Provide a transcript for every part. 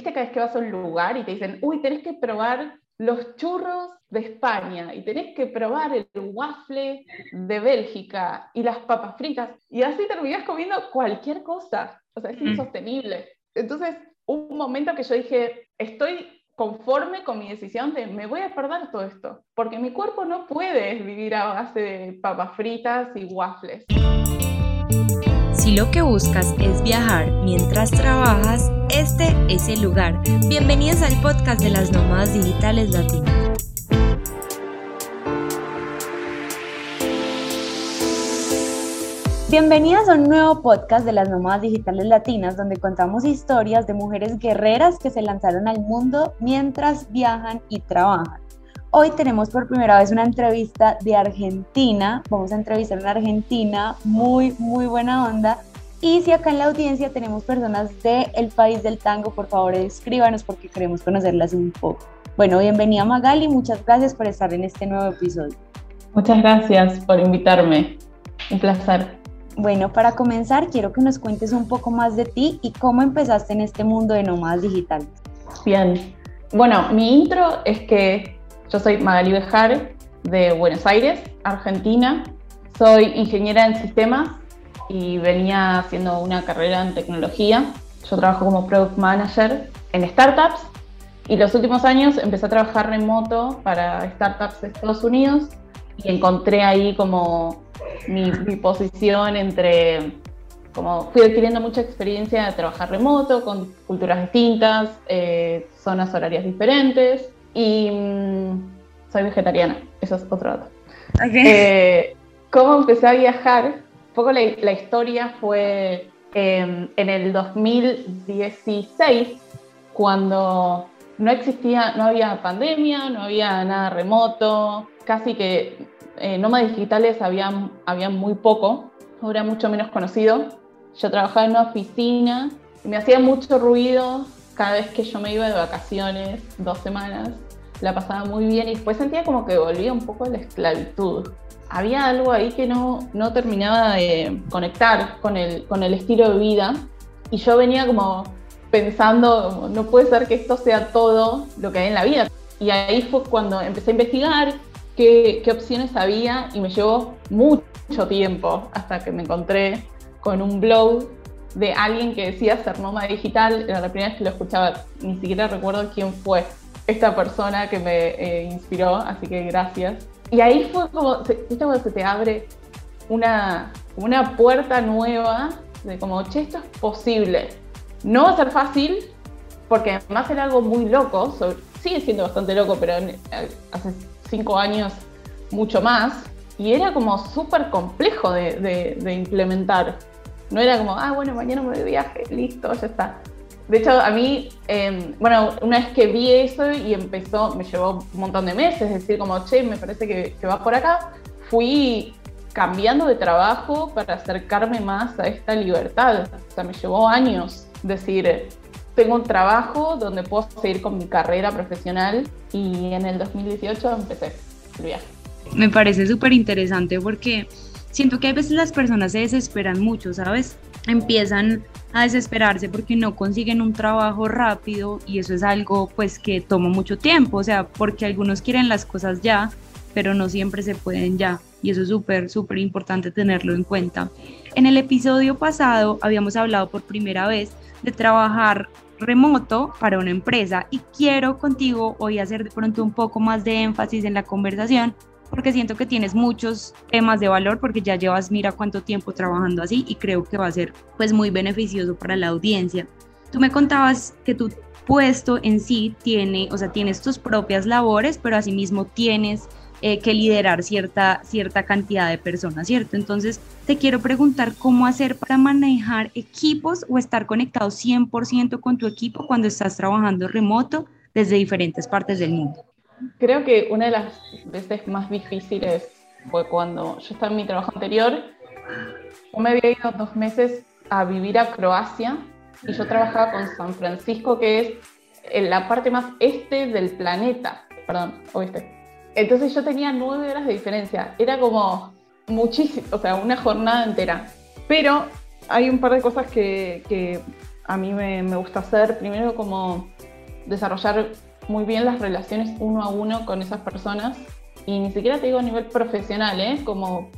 viste cada vez que vas a un lugar y te dicen, uy, tenés que probar los churros de España y tenés que probar el waffle de Bélgica y las papas fritas y así terminás comiendo cualquier cosa. O sea, es insostenible. Entonces, un momento que yo dije, estoy conforme con mi decisión de me voy a perder todo esto, porque mi cuerpo no puede vivir a base de papas fritas y waffles. Lo que buscas es viajar mientras trabajas, este es el lugar. Bienvenidos al podcast de las nómadas digitales latinas. Bienvenidas a un nuevo podcast de las nómadas digitales latinas donde contamos historias de mujeres guerreras que se lanzaron al mundo mientras viajan y trabajan. Hoy tenemos por primera vez una entrevista de Argentina. Vamos a entrevistar a una Argentina muy, muy buena onda. Y si acá en la audiencia tenemos personas del país del tango, por favor escríbanos porque queremos conocerlas un poco. Bueno, bienvenida Magali, muchas gracias por estar en este nuevo episodio. Muchas gracias por invitarme. Un placer. Bueno, para comenzar, quiero que nos cuentes un poco más de ti y cómo empezaste en este mundo de nómadas digitales. Bien, bueno, mi intro es que yo soy Magali Bejar de Buenos Aires, Argentina. Soy ingeniera en sistemas y venía haciendo una carrera en tecnología. Yo trabajo como product manager en startups y los últimos años empecé a trabajar remoto para startups de Estados Unidos y encontré ahí como mi, posición entre, como fui adquiriendo mucha experiencia de trabajar remoto, con culturas distintas, eh, zonas horarias diferentes y mm, soy vegetariana, eso es otro dato. Eh, ¿Cómo empecé a viajar? Un poco la, historia fue em, en el 2016, cuando no existía, no había pandemia, no había nada remoto, casi que eh, nómadas digitales había, había muy poco, era mucho menos conocido. Yo trabajaba en una oficina y me hacía mucho ruido cada vez que yo me iba de vacaciones, dos semanas, la pasaba muy bien y después sentía como que volvía un poco a la esclavitud. Había algo ahí que no, no terminaba de conectar con el, con el estilo de vida y yo venía como pensando, no puede ser que esto sea todo lo que hay en la vida. Y ahí fue cuando empecé a investigar qué, opciones había y me llevó mucho tiempo hasta que me encontré con un blog de alguien que decía ser nómada digital. Era la primera vez que lo escuchaba, ni siquiera recuerdo quién fue esta persona que me eh, inspiró, así que gracias. Y ahí fue como, ¿viste cuando se te abre una, una puerta nueva de como, che, esto es posible? No va a ser fácil, porque además era algo muy loco, sigue siendo bastante loco, pero eh, hace cinco años mucho más, y era como súper complejo de, implementar. No era como, ah, bueno, mañana me voy de viaje, listo, ya está. De hecho, a mí, em, bueno, una vez que vi eso y empezó, me llevó un montón de meses, es decir, como, che, me parece que, que por acá, fui cambiando de trabajo para acercarme más a esta libertad. O sea, me llevó años decir, tengo un trabajo donde puedo seguir con mi carrera profesional y en el 2018 empecé el viaje. Me parece súper interesante porque siento que a veces las personas se desesperan mucho, ¿sabes? Empiezan a desesperarse porque no consiguen un trabajo rápido y eso es algo pues que toma mucho tiempo, o sea, porque algunos quieren las cosas ya, pero no siempre se pueden ya y eso es súper, súper importante tenerlo en cuenta. En el episodio pasado habíamos hablado por primera vez de trabajar remoto para una empresa y quiero contigo hoy hacer de pronto un poco más de énfasis en la conversación porque siento que tienes muchos temas de valor porque ya llevas mira cuánto tiempo trabajando así y creo que va a ser pues muy beneficioso para la audiencia. Tú me contabas que tu puesto en sí tiene, o sea, tienes tus propias labores, pero asimismo tienes eh, que liderar cierta, cierta cantidad de personas, ¿cierto? Entonces, te quiero preguntar cómo hacer para manejar equipos o estar conectado 100% con tu equipo cuando estás trabajando remoto desde diferentes partes del mundo. Creo que una de las veces más difíciles fue cuando yo estaba en mi trabajo anterior, yo me había ido dos meses a vivir a Croacia y yo trabajaba con San Francisco, que es en la parte más este del planeta, perdón, oeste. Entonces yo tenía nueve horas de diferencia. Era como muchísimo, o sea, una jornada entera. Pero hay un par de cosas que, a mí me, me gusta hacer, primero como desarrollar muy bien las relaciones uno a uno con esas personas y ni siquiera te digo a nivel profesional, ¿eh? como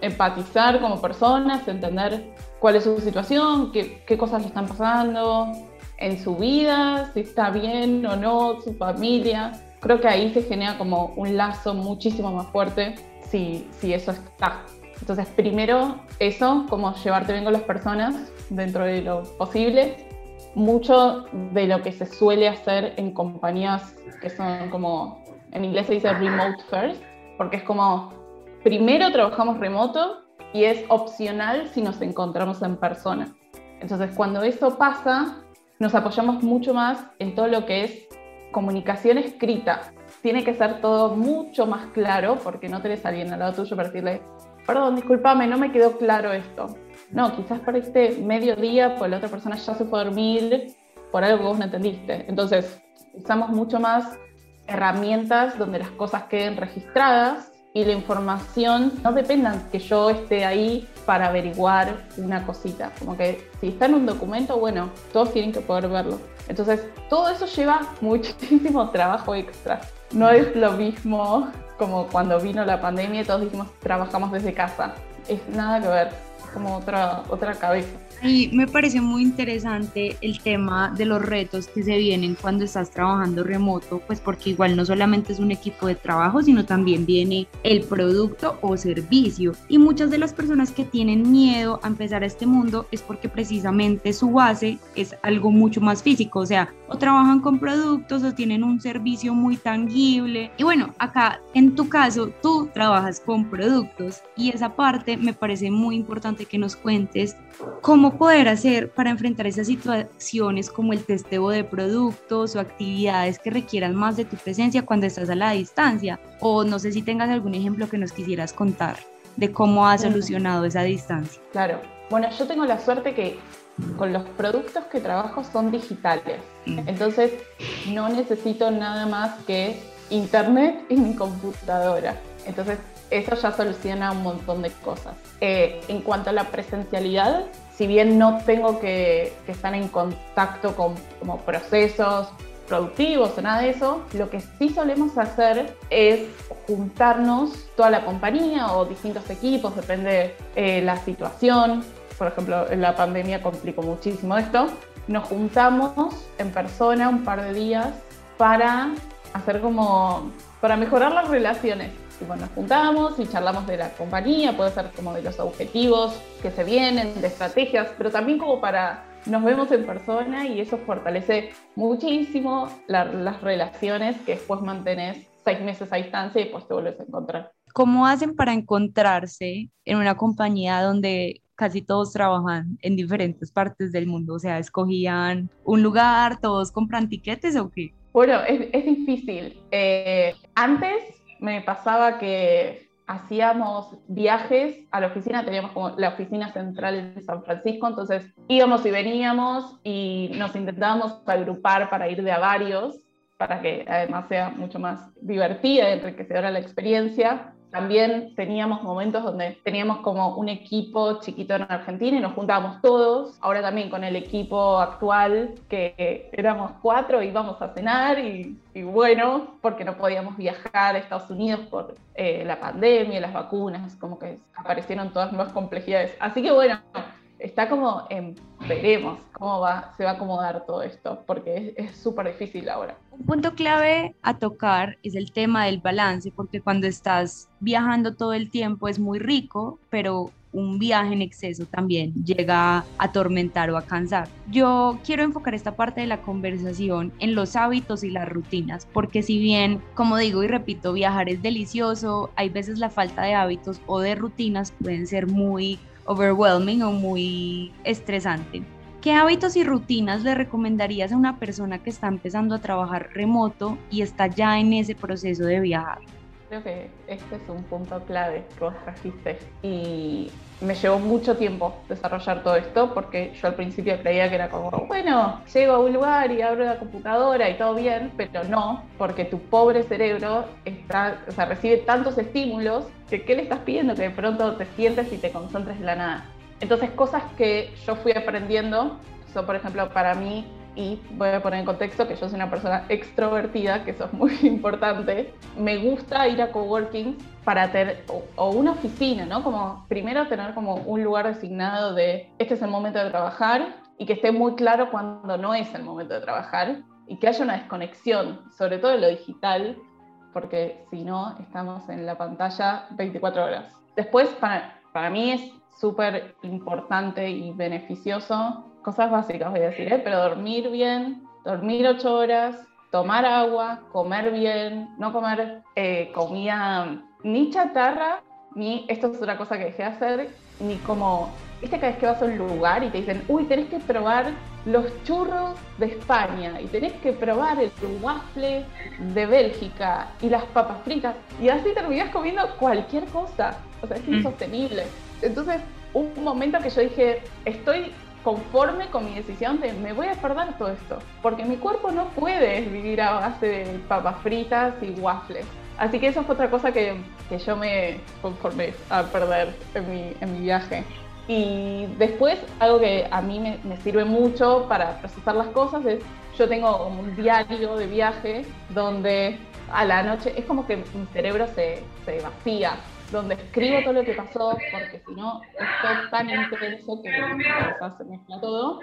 empatizar como personas, entender cuál es su situación, qué, qué cosas le están pasando en su vida, si está bien o no, su familia. Creo que ahí se genera como un lazo muchísimo más fuerte si, si eso está. Entonces, primero eso, como llevarte bien con las personas dentro de lo posible. Mucho de lo que se suele hacer en compañías que son como, en inglés se dice remote first, porque es como, primero trabajamos remoto y es opcional si nos encontramos en persona. Entonces, cuando eso pasa, nos apoyamos mucho más en todo lo que es comunicación escrita. Tiene que ser todo mucho más claro porque no tenés a alguien al lado tuyo para decirle, perdón, discúlpame, no me quedó claro esto. No, quizás para este mediodía, pues la otra persona ya se fue a dormir por algo que vos no entendiste. Entonces, usamos mucho más herramientas donde las cosas queden registradas y la información no dependa que yo esté ahí para averiguar una cosita. Como que si está en un documento, bueno, todos tienen que poder verlo. Entonces, todo eso lleva muchísimo trabajo extra. No es lo mismo como cuando vino la pandemia y todos dijimos trabajamos desde casa. Es nada que ver, como otra, otra cabeza. Y me parece muy interesante el tema de los retos que se vienen cuando estás trabajando remoto, pues porque igual no solamente es un equipo de trabajo, sino también viene el producto o servicio. Y muchas de las personas que tienen miedo a empezar a este mundo es porque precisamente su base es algo mucho más físico, o sea, o trabajan con productos o tienen un servicio muy tangible. Y bueno, acá en tu caso, tú trabajas con productos y esa parte me parece muy importante que nos cuentes cómo poder hacer para enfrentar esas situaciones como el testeo de productos o actividades que requieran más de tu presencia cuando estás a la distancia? O no sé si tengas algún ejemplo que nos quisieras contar de cómo has solucionado esa distancia. Claro. Bueno, yo tengo la suerte que con los productos que trabajo son digitales. Mm. Entonces no necesito nada más que internet y mi computadora. Entonces eso ya soluciona un montón de cosas. Eh, en cuanto a la presencialidad, si bien no tengo que, estar en contacto con como procesos productivos o nada de eso, lo que sí solemos hacer es juntarnos toda la compañía o distintos equipos, depende de eh, la situación. Por ejemplo, la pandemia complicó muchísimo esto. Nos juntamos en persona un par de días para hacer como, para mejorar las relaciones bueno, nos juntamos y charlamos de la compañía, puede ser como de los objetivos que se vienen, de estrategias, pero también como para nos vemos en persona y eso fortalece muchísimo las relaciones que después mantenés seis meses a distancia y después te vuelves a encontrar. ¿Cómo hacen para encontrarse en una compañía donde casi todos trabajan en diferentes partes del mundo? O sea, ¿escogían un lugar, todos compran tiquetes o qué? Bueno, es, es difícil. Eh, antes me pasaba que hacíamos viajes a la oficina, teníamos como la oficina central de San Francisco, entonces íbamos y veníamos y nos intentábamos agrupar para ir de a varios, para que además sea mucho más divertida y enriquecedora la experiencia. También teníamos momentos donde teníamos como un equipo chiquito en Argentina y nos juntábamos todos. Ahora también con el equipo actual, que éramos cuatro, íbamos a cenar y, bueno, porque no podíamos viajar a Estados Unidos por eh, la pandemia, las vacunas, como que aparecieron todas nuevas complejidades. Así que bueno, está como en veremos cómo va, se va a acomodar todo esto, porque es súper difícil ahora. Un punto clave a tocar es el tema del balance, porque cuando estás viajando todo el tiempo es muy rico, pero un viaje en exceso también llega a atormentar o a cansar. Yo quiero enfocar esta parte de la conversación en los hábitos y las rutinas, porque si bien, como digo y repito, viajar es delicioso, hay veces la falta de hábitos o de rutinas pueden ser muy overwhelming o muy estresante. ¿Qué hábitos y rutinas le recomendarías a una persona que está empezando a trabajar remoto y está ya en ese proceso de viajar? Creo que este es un punto clave que vos trajiste y me llevó mucho tiempo desarrollar todo esto porque yo al principio creía que era como, bueno, llego a un lugar y abro la computadora y todo bien, pero no, porque tu pobre cerebro está, o sea, recibe tantos estímulos que ¿qué le estás pidiendo? Que de pronto te sientes y te concentres en la nada. Entonces, cosas que yo fui aprendiendo So, por ejemplo, para mí, y voy a poner en contexto que yo soy una persona extrovertida, que eso es muy importante, me gusta ir a coworking para tener, o, una oficina, ¿no? Como primero tener como un lugar designado de este es el momento de trabajar y que esté muy claro cuando no es el momento de trabajar y que haya una desconexión, sobre todo en lo digital, porque si no, estamos en la pantalla 24 horas. Después, para, para mí es súper importante y beneficioso, cosas básicas voy a decir, ¿eh? pero dormir bien, dormir 8 horas, tomar agua, comer bien, no comer eh, comida ni chatarra, ni, esto es otra cosa que dejé de hacer, ni como, viste cada vez que vas a un lugar y te dicen, uy, tenés que probar los churros de España y tenés que probar el waffle de Bélgica y las papas fritas y así terminás comiendo cualquier cosa, o sea, es mm. insostenible. Entonces, un momento que yo dije, estoy conforme con mi decisión de me voy a perder todo esto, porque mi cuerpo no puede vivir a base de papas fritas y waffles. Así que eso fue otra cosa que, que yo me conformé a perder en mi, en mi, viaje. Y después, algo que a mí me, me, sirve mucho para procesar las cosas es, yo tengo un diario de viaje donde a la noche es como que mi cerebro se, se vacía donde escribo todo lo que pasó, porque si no, es tan intenso que se mezcla todo.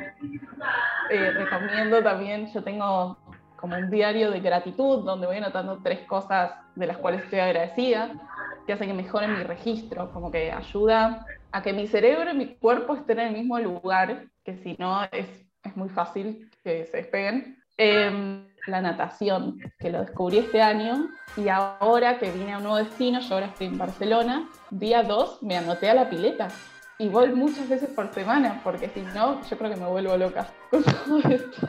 Eh, recomiendo también, yo tengo como un diario de gratitud, donde voy anotando tres cosas de las cuales estoy agradecida, que hace que mejore mi registro, como que ayuda a que mi cerebro y mi cuerpo estén en el mismo lugar, que si no es, es muy fácil que se despeguen. Eh, la natación, que lo descubrí este año y ahora que vine a un nuevo destino, yo ahora estoy en Barcelona, día 2 me anoté a la pileta y voy muchas veces por semana, porque si no, yo creo que me vuelvo loca con todo esto.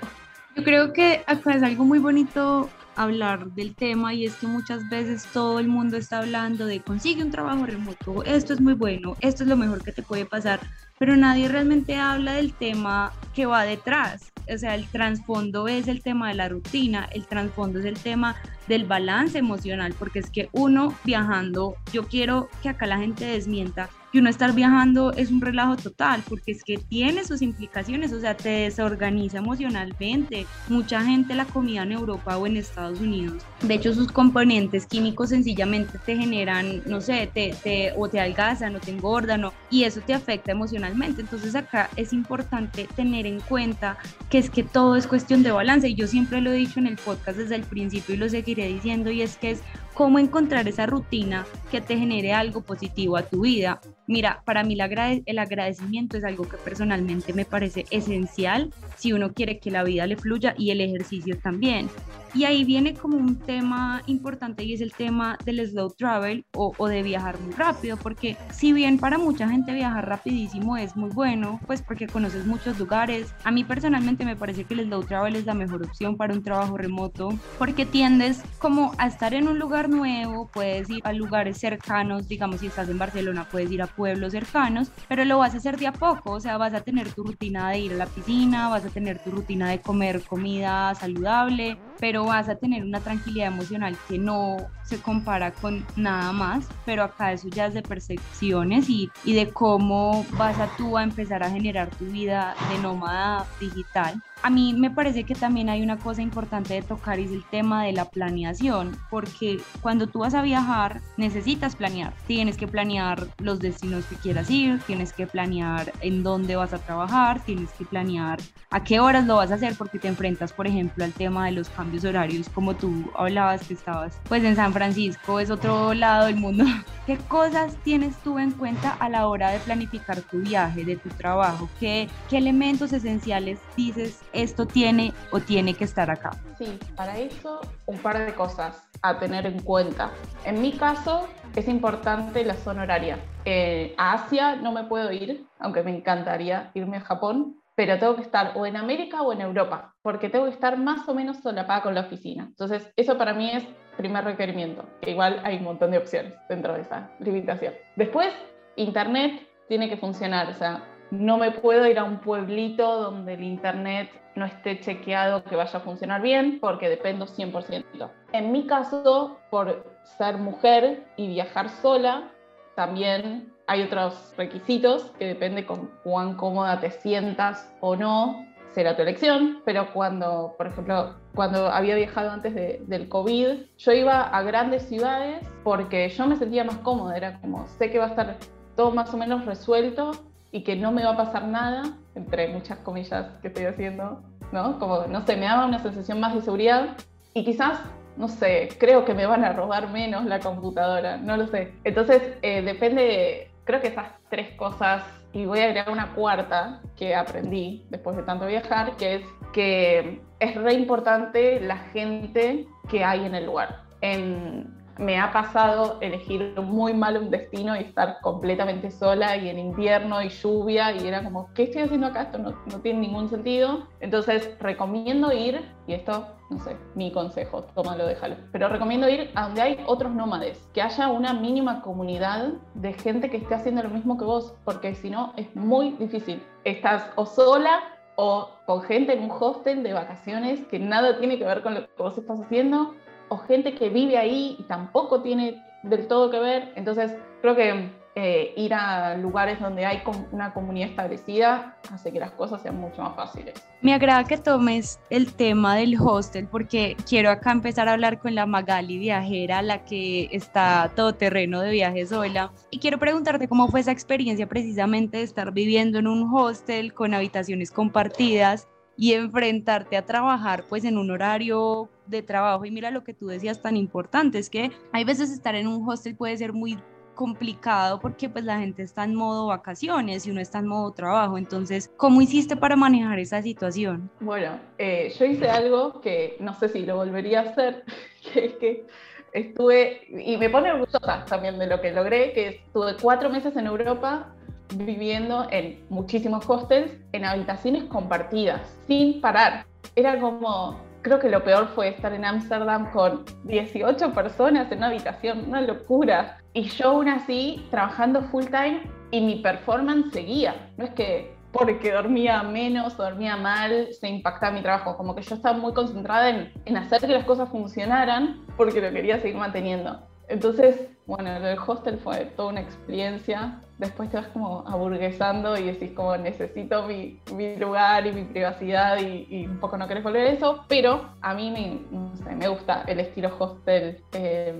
Yo creo que acá es algo muy bonito hablar del tema y es que muchas veces todo el mundo está hablando de consigue un trabajo remoto, esto es muy bueno, esto es lo mejor que te puede pasar, pero nadie realmente habla del tema que va detrás. O sea, el trasfondo es el tema de la rutina, el trasfondo es el tema del balance emocional, porque es que uno viajando, yo quiero que acá la gente desmienta que uno estar viajando es un relajo total, porque es que tiene sus implicaciones, o sea, te desorganiza emocionalmente. Mucha gente la comida en Europa o en Estados Unidos, de hecho sus componentes químicos sencillamente te generan, no sé, te, te, o te algazan o te engordan, o, y eso te afecta emocionalmente. Entonces acá es importante tener en cuenta que es que todo es cuestión de balance, y yo siempre lo he dicho en el podcast desde el principio y lo seguiré diciendo, y es que es cómo encontrar esa rutina que te genere algo positivo a tu vida. Mira, para mí el agradecimiento es algo que personalmente me parece esencial si uno quiere que la vida le fluya y el ejercicio también. Y ahí viene como un tema importante y es el tema del slow travel o, o, de viajar muy rápido, porque si bien para mucha gente viajar rapidísimo es muy bueno, pues porque conoces muchos lugares, a mí personalmente me parece que el slow travel es la mejor opción para un trabajo remoto, porque tiendes como a estar en un lugar nuevo, puedes ir a lugares cercanos, digamos si estás en Barcelona puedes ir a pueblos cercanos, pero lo vas a hacer de a poco, o sea, vas a tener tu rutina de ir a la piscina, vas a tener tu rutina de comer comida saludable, pero vas a tener una tranquilidad emocional que no se compara con nada más, pero acá eso ya es de percepciones y, de cómo vas a tú a empezar a generar tu vida de nómada digital a mí me parece que también hay una cosa importante de tocar y es el tema de la planeación, porque cuando tú vas a viajar necesitas planear, tienes que planear los destinos que quieras ir, tienes que planear en dónde vas a trabajar, tienes que planear a qué horas lo vas a hacer porque te enfrentas, por ejemplo, al tema de los cambios horarios, como tú hablabas que estabas pues en San Francisco, es otro lado del mundo. ¿Qué cosas tienes tú en cuenta a la hora de planificar tu viaje, de tu trabajo? ¿Qué, qué elementos esenciales dices esto tiene o tiene que estar acá? Sí, para eso un par de cosas a tener en cuenta. En mi caso es importante la zona horaria. Eh, a Asia no me puedo ir, aunque me encantaría irme a Japón, pero tengo que estar o en América o en Europa, porque tengo que estar más o menos solapada con la oficina. Entonces, eso para mí es primer requerimiento, que igual hay un montón de opciones dentro de esa limitación. Después, Internet tiene que funcionar, o sea, no me puedo ir a un pueblito donde el internet no esté chequeado que vaya a funcionar bien porque dependo 100%. En mi caso, por ser mujer y viajar sola, también hay otros requisitos que depende con cuán cómoda te sientas o no será tu elección, pero cuando, por ejemplo, cuando había viajado antes del COVID, yo iba a grandes ciudades porque yo me sentía más cómoda, era como, sé que va a estar todo más o menos resuelto y que no me va a pasar nada, entre muchas comillas que estoy haciendo, ¿no? Como, no sé, me daba una sensación más de seguridad y quizás, no sé, creo que me van a robar menos la computadora, no lo sé. Entonces, eh, depende, creo que esas tres cosas, y voy a agregar una cuarta que aprendí después de tanto viajar, que es que es re importante la gente que hay en el lugar. En, me ha pasado elegir muy mal un destino y estar completamente sola y en invierno y lluvia y era como, ¿qué estoy haciendo acá? Esto no, no tiene ningún sentido. Entonces recomiendo ir, y esto, no sé, mi consejo, tómalo, déjalo, pero recomiendo ir a donde hay otros nómades, que haya una mínima comunidad de gente que esté haciendo lo mismo que vos, porque si no es muy difícil. Estás o sola o con gente en un hostel de vacaciones que nada tiene que ver con lo que vos estás haciendo o gente que vive ahí y tampoco tiene del todo que ver. Entonces, creo que eh, ir a lugares donde hay una comunidad establecida hace que las cosas sean mucho más fáciles. Me agrada que tomes el tema del hostel porque quiero acá empezar a hablar con la Magali viajera, la que está todo terreno de viajes sola. Y quiero preguntarte cómo fue esa experiencia precisamente de estar viviendo en un hostel con habitaciones compartidas y enfrentarte a trabajar pues en un horario de trabajo. Y mira lo que tú decías tan importante, es que hay veces estar en un hostel puede ser muy complicado porque pues la gente está en modo vacaciones y uno está en modo trabajo. Entonces, ¿cómo hiciste para manejar esa situación? Bueno, eh, yo hice algo que no sé si lo volvería a hacer, que es que estuve, y me pone orgullosa también de lo que logré, que estuve cuatro meses en Europa viviendo en muchísimos hostels en habitaciones compartidas, sin parar. Era como, creo que lo peor fue estar en Ámsterdam con 18 personas en una habitación, una locura. Y yo aún así trabajando full time y mi performance seguía. No es que porque dormía menos dormía mal se impactaba mi trabajo, como que yo estaba muy concentrada en, en hacer que las cosas funcionaran porque lo quería seguir manteniendo. Entonces, bueno, el hostel fue toda una experiencia. Después te vas como aburguesando y decís como necesito mi, mi lugar y mi privacidad y, un poco no querés volver a eso, pero a mí me, me gusta el estilo hostel. Eh,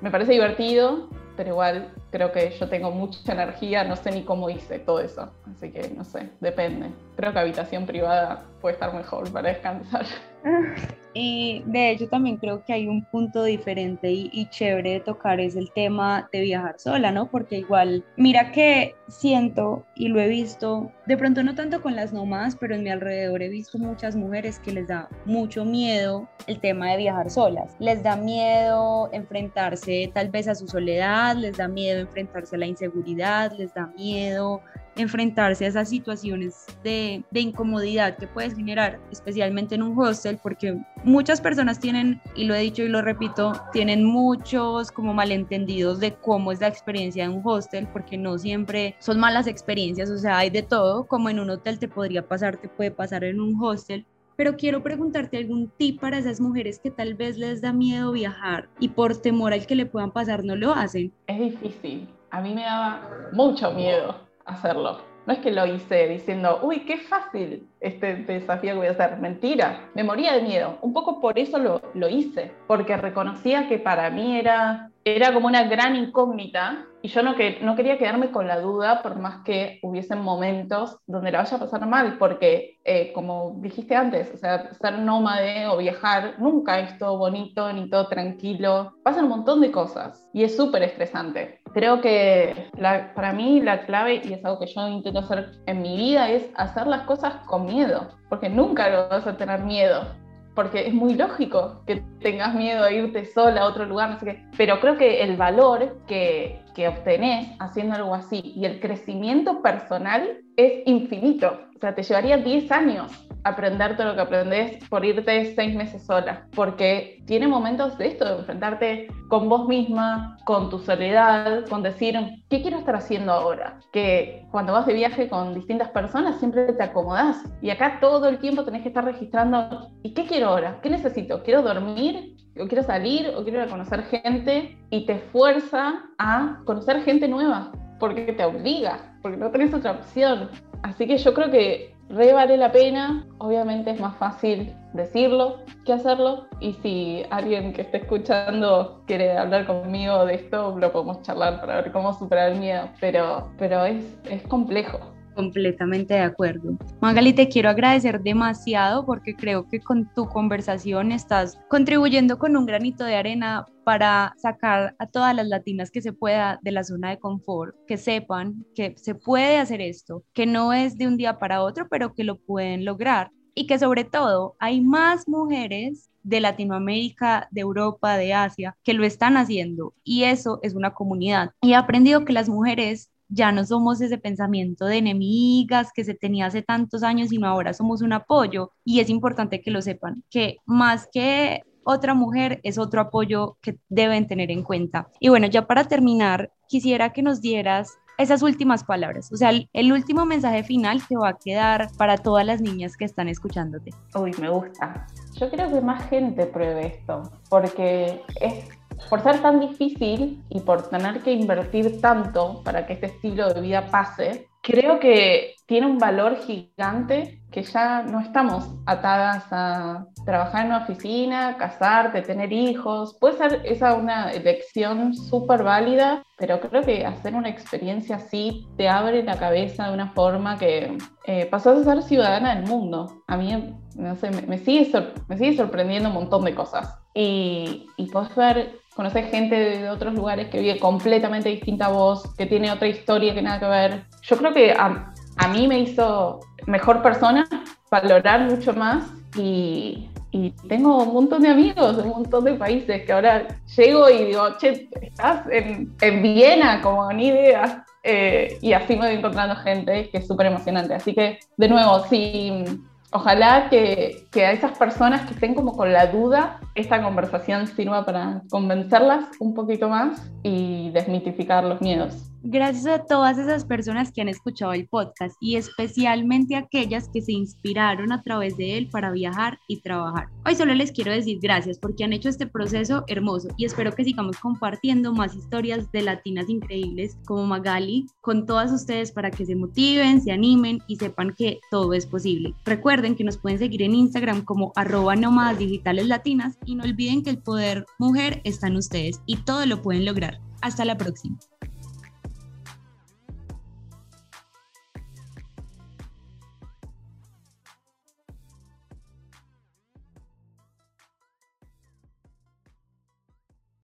me parece divertido, pero igual creo que yo tengo mucha energía, no sé ni cómo hice todo eso, así que no sé, depende. Creo que habitación privada puede estar mejor para descansar. Y de hecho también creo que hay un punto diferente y, chévere de tocar es el tema de viajar sola, ¿no? Porque igual, mira que siento y lo he visto, de pronto no tanto con las nómadas, pero en mi alrededor he visto muchas mujeres que les da mucho miedo el tema de viajar solas. Les da miedo enfrentarse tal vez a su soledad, les da miedo enfrentarse a la inseguridad, les da miedo enfrentarse a esas situaciones de, incomodidad que puedes generar, especialmente en un hostel, porque muchas personas tienen, y lo he dicho y lo repito, tienen muchos como malentendidos de cómo es la experiencia de un hostel, porque no siempre son malas experiencias, o sea, hay de todo, como en un hotel te podría pasar, te puede pasar en un hostel, pero quiero preguntarte algún tip para esas mujeres que tal vez les da miedo viajar y por temor al que le puedan pasar no lo hacen. Es difícil. A mí me daba mucho miedo hacerlo. No es que lo hice diciendo, uy, qué fácil este desafío que voy a hacer. Mentira, me moría de miedo. Un poco por eso lo, lo hice, porque reconocía que para mí era, era como una gran incógnita y yo no, que, no quería quedarme con la duda por más que hubiesen momentos donde la vaya a pasar mal, porque eh, como dijiste antes, o sea, ser nómade o viajar nunca es todo bonito ni todo tranquilo. Pasan un montón de cosas y es súper estresante. Creo que para mí la clave, y es algo que yo intento hacer en mi vida, es hacer las cosas con miedo, porque nunca lo vas a tener miedo porque es muy lógico que tengas miedo a irte sola a otro lugar, no sé qué. Pero creo que el valor que, que obtenés haciendo algo así y el crecimiento personal es infinito. O sea, te llevaría 10 años aprender todo lo que aprendes por irte seis meses sola, porque tiene momentos de esto, de enfrentarte con vos misma, con tu soledad, con decir, ¿qué quiero estar haciendo ahora? Que cuando vas de viaje con distintas personas siempre te acomodás y acá todo el tiempo tenés que estar registrando, ¿y qué quiero ahora? ¿Qué necesito? ¿Quiero dormir? ¿O quiero salir? ¿O quiero conocer gente? Y te fuerza a conocer gente nueva, porque te obliga, porque no tenés otra opción. Así que yo creo que re vale la pena. Obviamente es más fácil decirlo que hacerlo. Y si alguien que esté escuchando quiere hablar conmigo de esto, lo podemos charlar para ver cómo superar el miedo. Pero, pero es, es complejo. Completamente de acuerdo. Magali, te quiero agradecer demasiado porque creo que con tu conversación estás contribuyendo con un granito de arena para sacar a todas las latinas que se pueda de la zona de confort, que sepan que se puede hacer esto, que no es de un día para otro, pero que lo pueden lograr y que sobre todo hay más mujeres de Latinoamérica, de Europa, de Asia, que lo están haciendo y eso es una comunidad. Y he aprendido que las mujeres ya no somos ese pensamiento de enemigas que se tenía hace tantos años, sino ahora somos un apoyo y es importante que lo sepan, que más que otra mujer es otro apoyo que deben tener en cuenta. Y bueno, ya para terminar, quisiera que nos dieras esas últimas palabras, o sea, el, último mensaje final que va a quedar para todas las niñas que están escuchándote. Uy, me gusta. Yo creo que más gente pruebe esto, porque es por ser tan difícil y por tener que invertir tanto para que este estilo de vida pase, creo que tiene un valor gigante que ya no estamos atadas a trabajar en una oficina, casarte, tener hijos. Puede ser esa una elección súper válida, pero creo que hacer una experiencia así te abre la cabeza de una forma que eh, pasas a ser ciudadana del mundo. A mí, no sé, me, sigue, me sigue sorprendiendo un montón de cosas. Y, y puedes ver conocer gente de otros lugares que vive completamente distinta a vos, que tiene otra historia que nada que ver. Yo creo que a, a mí me hizo mejor persona, valorar mucho más y, y, tengo un montón de amigos un montón de países que ahora llego y digo, che, estás en, en Viena, como ni idea. Eh, y así me voy encontrando gente que es súper emocionante. Así que, de nuevo, si ojalá que, que, a esas personas que estén como con la duda, esta conversación sirva para convencerlas un poquito más y desmitificar los miedos. Gracias a todas esas personas que han escuchado el podcast y especialmente aquellas que se inspiraron a través de él para viajar y trabajar. Hoy solo les quiero decir gracias porque han hecho este proceso hermoso y espero que sigamos compartiendo más historias de latinas increíbles como Magali con todas ustedes para que se motiven, se animen y sepan que todo es posible. Recuerden que nos pueden seguir en Instagram como arroba nómadas digitales latinas y no olviden que el poder mujer está en ustedes y todo lo pueden lograr. Hasta la próxima.